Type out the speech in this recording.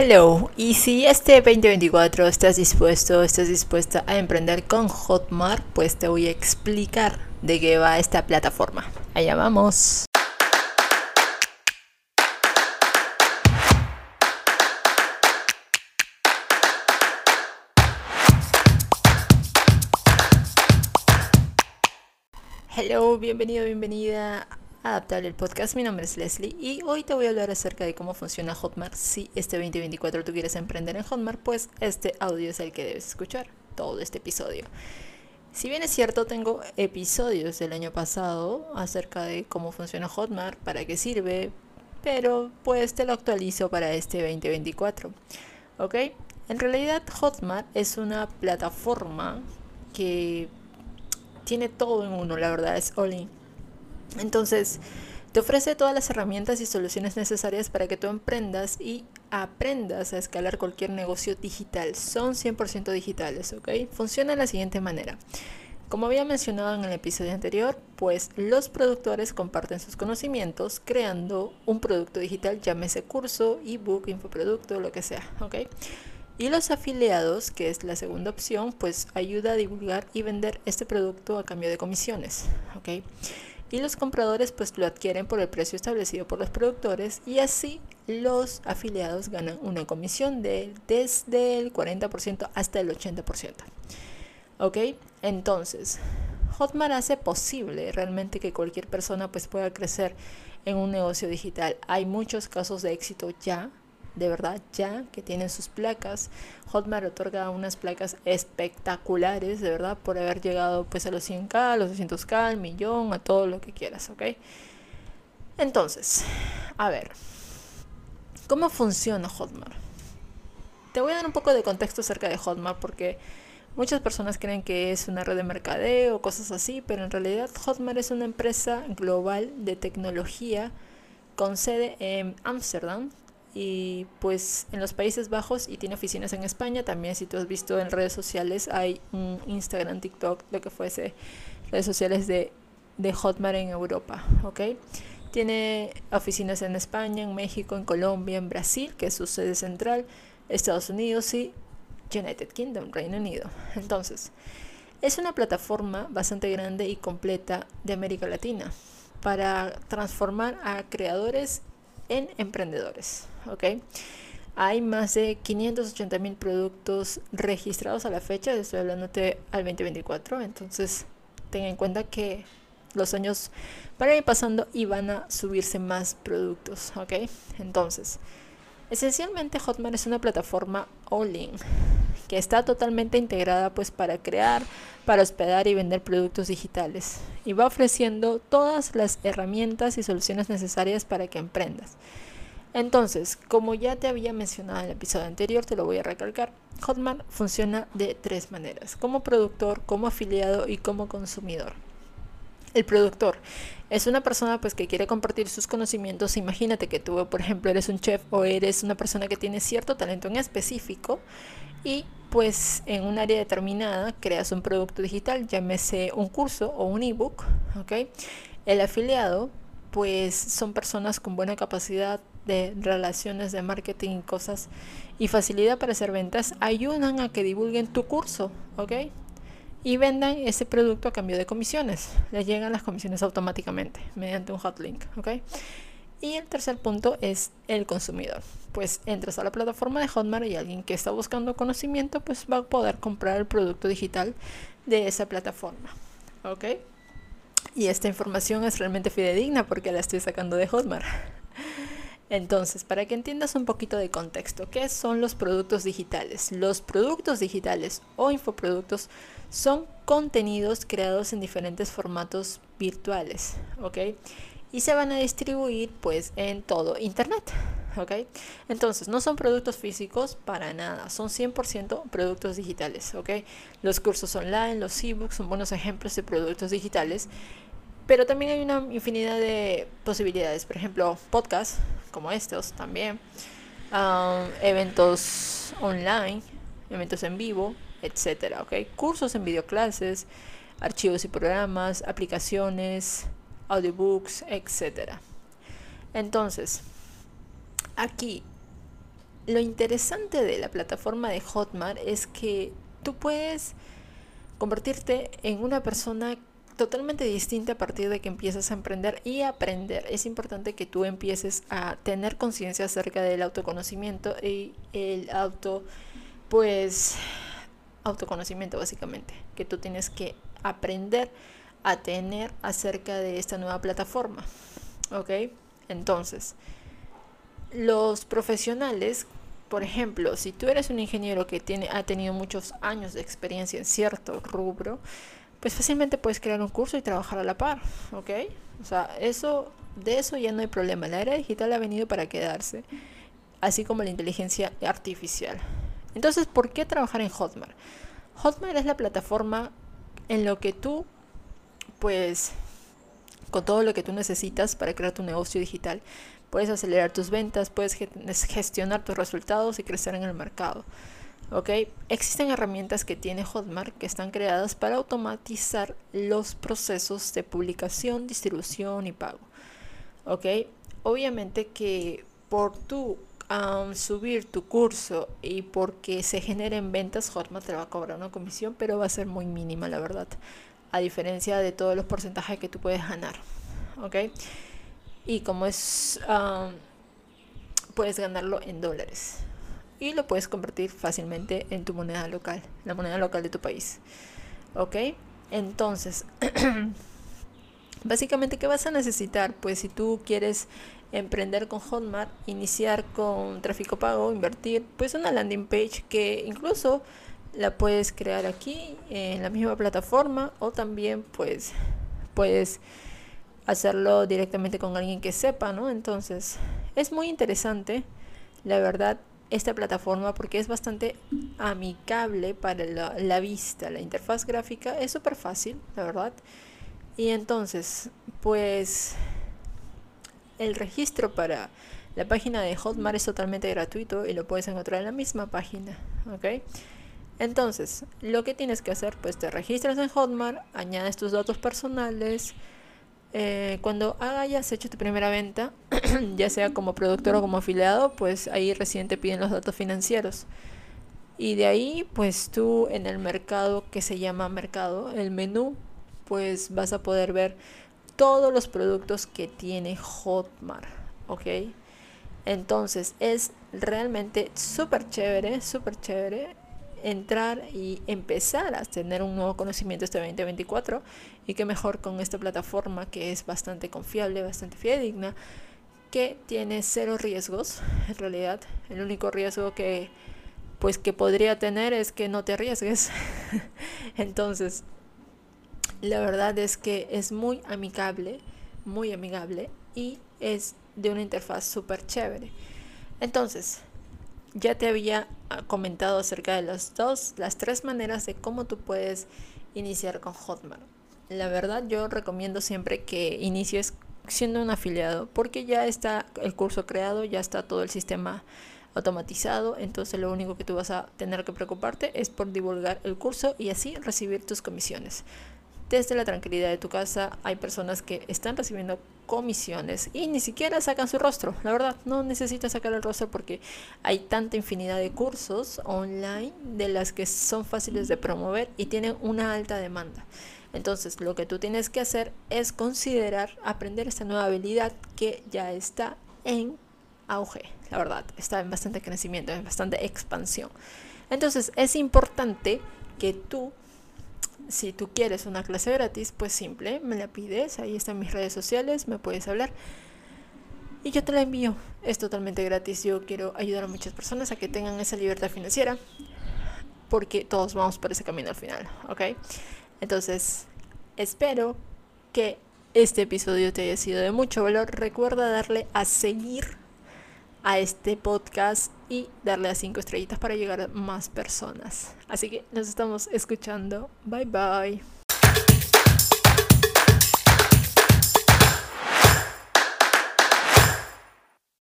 Hello, y si este 2024 estás dispuesto, estás dispuesta a emprender con Hotmart, pues te voy a explicar de qué va esta plataforma. Allá vamos. Hello, bienvenido, bienvenida Adaptable el podcast. Mi nombre es Leslie y hoy te voy a hablar acerca de cómo funciona Hotmart. Si este 2024 tú quieres emprender en Hotmart, pues este audio es el que debes escuchar, todo este episodio. Si bien es cierto, tengo episodios del año pasado acerca de cómo funciona Hotmart, para qué sirve, pero pues te lo actualizo para este 2024. ¿Ok? En realidad Hotmart es una plataforma que tiene todo en uno, la verdad es all in entonces, te ofrece todas las herramientas y soluciones necesarias para que tú emprendas y aprendas a escalar cualquier negocio digital. Son 100% digitales, ¿ok? Funciona de la siguiente manera. Como había mencionado en el episodio anterior, pues los productores comparten sus conocimientos creando un producto digital, llámese curso, ebook, infoproducto, lo que sea, ¿ok? Y los afiliados, que es la segunda opción, pues ayuda a divulgar y vender este producto a cambio de comisiones, ¿ok? Y los compradores pues lo adquieren por el precio establecido por los productores y así los afiliados ganan una comisión de desde el 40% hasta el 80%. ¿Ok? Entonces, Hotmart hace posible realmente que cualquier persona pues pueda crecer en un negocio digital. Hay muchos casos de éxito ya de verdad ya que tienen sus placas. Hotmart otorga unas placas espectaculares, de verdad, por haber llegado pues a los 100k, a los 200k, al millón, a todo lo que quieras, ¿ok? Entonces, a ver, ¿cómo funciona Hotmart? Te voy a dar un poco de contexto acerca de Hotmart porque muchas personas creen que es una red de mercadeo cosas así, pero en realidad Hotmart es una empresa global de tecnología con sede en Ámsterdam, y pues en los Países Bajos y tiene oficinas en España. También si tú has visto en redes sociales hay un Instagram, TikTok, lo que fuese, redes sociales de, de Hotmart en Europa, ¿ok? Tiene oficinas en España, en México, en Colombia, en Brasil, que es su sede central, Estados Unidos y United Kingdom, Reino Unido. Entonces, es una plataforma bastante grande y completa de América Latina para transformar a creadores en emprendedores. ¿ok? Hay más de 580 mil productos registrados a la fecha, estoy hablándote al 2024, entonces ten en cuenta que los años van a ir pasando y van a subirse más productos, ¿ok? Entonces, esencialmente Hotmart es una plataforma all-in que está totalmente integrada pues para crear, para hospedar y vender productos digitales y va ofreciendo todas las herramientas y soluciones necesarias para que emprendas. Entonces, como ya te había mencionado en el episodio anterior, te lo voy a recalcar. Hotmart funciona de tres maneras, como productor, como afiliado y como consumidor. El productor es una persona pues que quiere compartir sus conocimientos. Imagínate que tú, por ejemplo, eres un chef o eres una persona que tiene cierto talento en específico y pues en un área determinada creas un producto digital, llámese un curso o un ebook, ¿ok? El afiliado pues son personas con buena capacidad de relaciones de marketing y cosas y facilidad para hacer ventas ayudan a que divulguen tu curso, ¿ok? Y vendan ese producto a cambio de comisiones. Les llegan las comisiones automáticamente mediante un hotlink, ¿ok? Y el tercer punto es el consumidor. Pues entras a la plataforma de Hotmart y alguien que está buscando conocimiento pues va a poder comprar el producto digital de esa plataforma, ¿ok? Y esta información es realmente fidedigna porque la estoy sacando de Hotmart. Entonces, para que entiendas un poquito de contexto, ¿qué son los productos digitales? Los productos digitales o infoproductos son contenidos creados en diferentes formatos virtuales, ¿ok? Y se van a distribuir pues en todo Internet, ¿ok? Entonces, no son productos físicos para nada, son 100% productos digitales, ¿ok? Los cursos online, los ebooks son buenos ejemplos de productos digitales pero también hay una infinidad de posibilidades. Por ejemplo, podcasts como estos también. Um, eventos online, eventos en vivo, etcétera, ¿ok? Cursos en videoclases, archivos y programas, aplicaciones, audiobooks, etcétera. Entonces, aquí lo interesante de la plataforma de Hotmart es que tú puedes convertirte en una persona totalmente distinta a partir de que empiezas a emprender y aprender. Es importante que tú empieces a tener conciencia acerca del autoconocimiento y el auto, pues, autoconocimiento básicamente, que tú tienes que aprender a tener acerca de esta nueva plataforma. ¿Ok? Entonces, los profesionales, por ejemplo, si tú eres un ingeniero que tiene, ha tenido muchos años de experiencia en cierto rubro, pues fácilmente puedes crear un curso y trabajar a la par, ¿ok? O sea, eso, de eso ya no hay problema. La era digital ha venido para quedarse, así como la inteligencia artificial. Entonces, ¿por qué trabajar en Hotmart? Hotmart es la plataforma en lo que tú, pues, con todo lo que tú necesitas para crear tu negocio digital, puedes acelerar tus ventas, puedes gestionar tus resultados y crecer en el mercado. ¿Ok? Existen herramientas que tiene Hotmart que están creadas para automatizar los procesos de publicación, distribución y pago, ¿ok? Obviamente que por tu subir tu curso y porque se generen ventas, Hotmart te va a cobrar una comisión, pero va a ser muy mínima, la verdad, a diferencia de todos los porcentajes que tú puedes ganar, ¿ok? Y como es, puedes ganarlo en dólares, y lo puedes convertir fácilmente en tu moneda local, la moneda local de tu país. ¿Ok? Entonces, básicamente, ¿qué vas a necesitar? Pues si tú quieres emprender con Hotmart, iniciar con tráfico pago, invertir, pues una landing page que incluso la puedes crear aquí en la misma plataforma o también pues puedes hacerlo directamente con alguien que sepa, ¿no? Entonces, es muy interesante, la verdad, esta plataforma porque es bastante amigable para la, vista. La interfaz gráfica es súper fácil, la verdad. Y entonces, pues el registro para la página de Hotmart es totalmente gratuito y lo puedes encontrar en la misma página, ¿ok? Entonces, lo que tienes que hacer, pues te registras en Hotmart, añades tus datos personales, eh, cuando hayas hecho tu primera venta, ya sea como productor o como afiliado, pues ahí recién te piden los datos financieros. Y de ahí, pues tú en el mercado que se llama mercado, el menú, pues vas a poder ver todos los productos que tiene Hotmart, ¿ok? Entonces es realmente súper chévere, súper chévere entrar y empezar a tener un nuevo conocimiento este 2024 y que mejor con esta plataforma que es bastante confiable, bastante fidedigna, que tiene cero riesgos en realidad. El único riesgo que pues que podría tener es que no te arriesgues. Entonces, la verdad es que es muy amigable, muy amigable y es de una interfaz súper chévere. Entonces, ya te había ah, comentado acerca de las dos, las tres maneras de cómo tú puedes iniciar con Hotmart. La verdad yo recomiendo siempre que inicies siendo un afiliado porque ya está el curso creado, ya está todo el sistema automatizado, entonces lo único que tú vas a tener que preocuparte es por divulgar el curso y así recibir tus comisiones desde la tranquilidad de tu casa hay personas que están recibiendo comisiones y ni siquiera sacan su rostro. La verdad, no necesitas sacar el rostro porque hay tanta infinidad de cursos online de las que son fáciles de promover y tienen una alta demanda. Entonces, lo que tú tienes que hacer es considerar aprender esta nueva habilidad que ya está en auge. La verdad, está en bastante crecimiento, en bastante expansión. Entonces, es importante que tú si tú quieres una clase gratis, pues simple, me la pides, ahí están mis redes sociales, me puedes hablar y yo te la envío. Es totalmente gratis. Yo quiero ayudar a muchas personas a que tengan esa libertad financiera porque todos vamos por ese camino al final, ¿ok? Entonces, espero que este episodio te haya sido de mucho valor. Recuerda darle a seguir a este podcast y darle a cinco estrellitas para llegar a más personas. Así que nos estamos escuchando. Bye bye.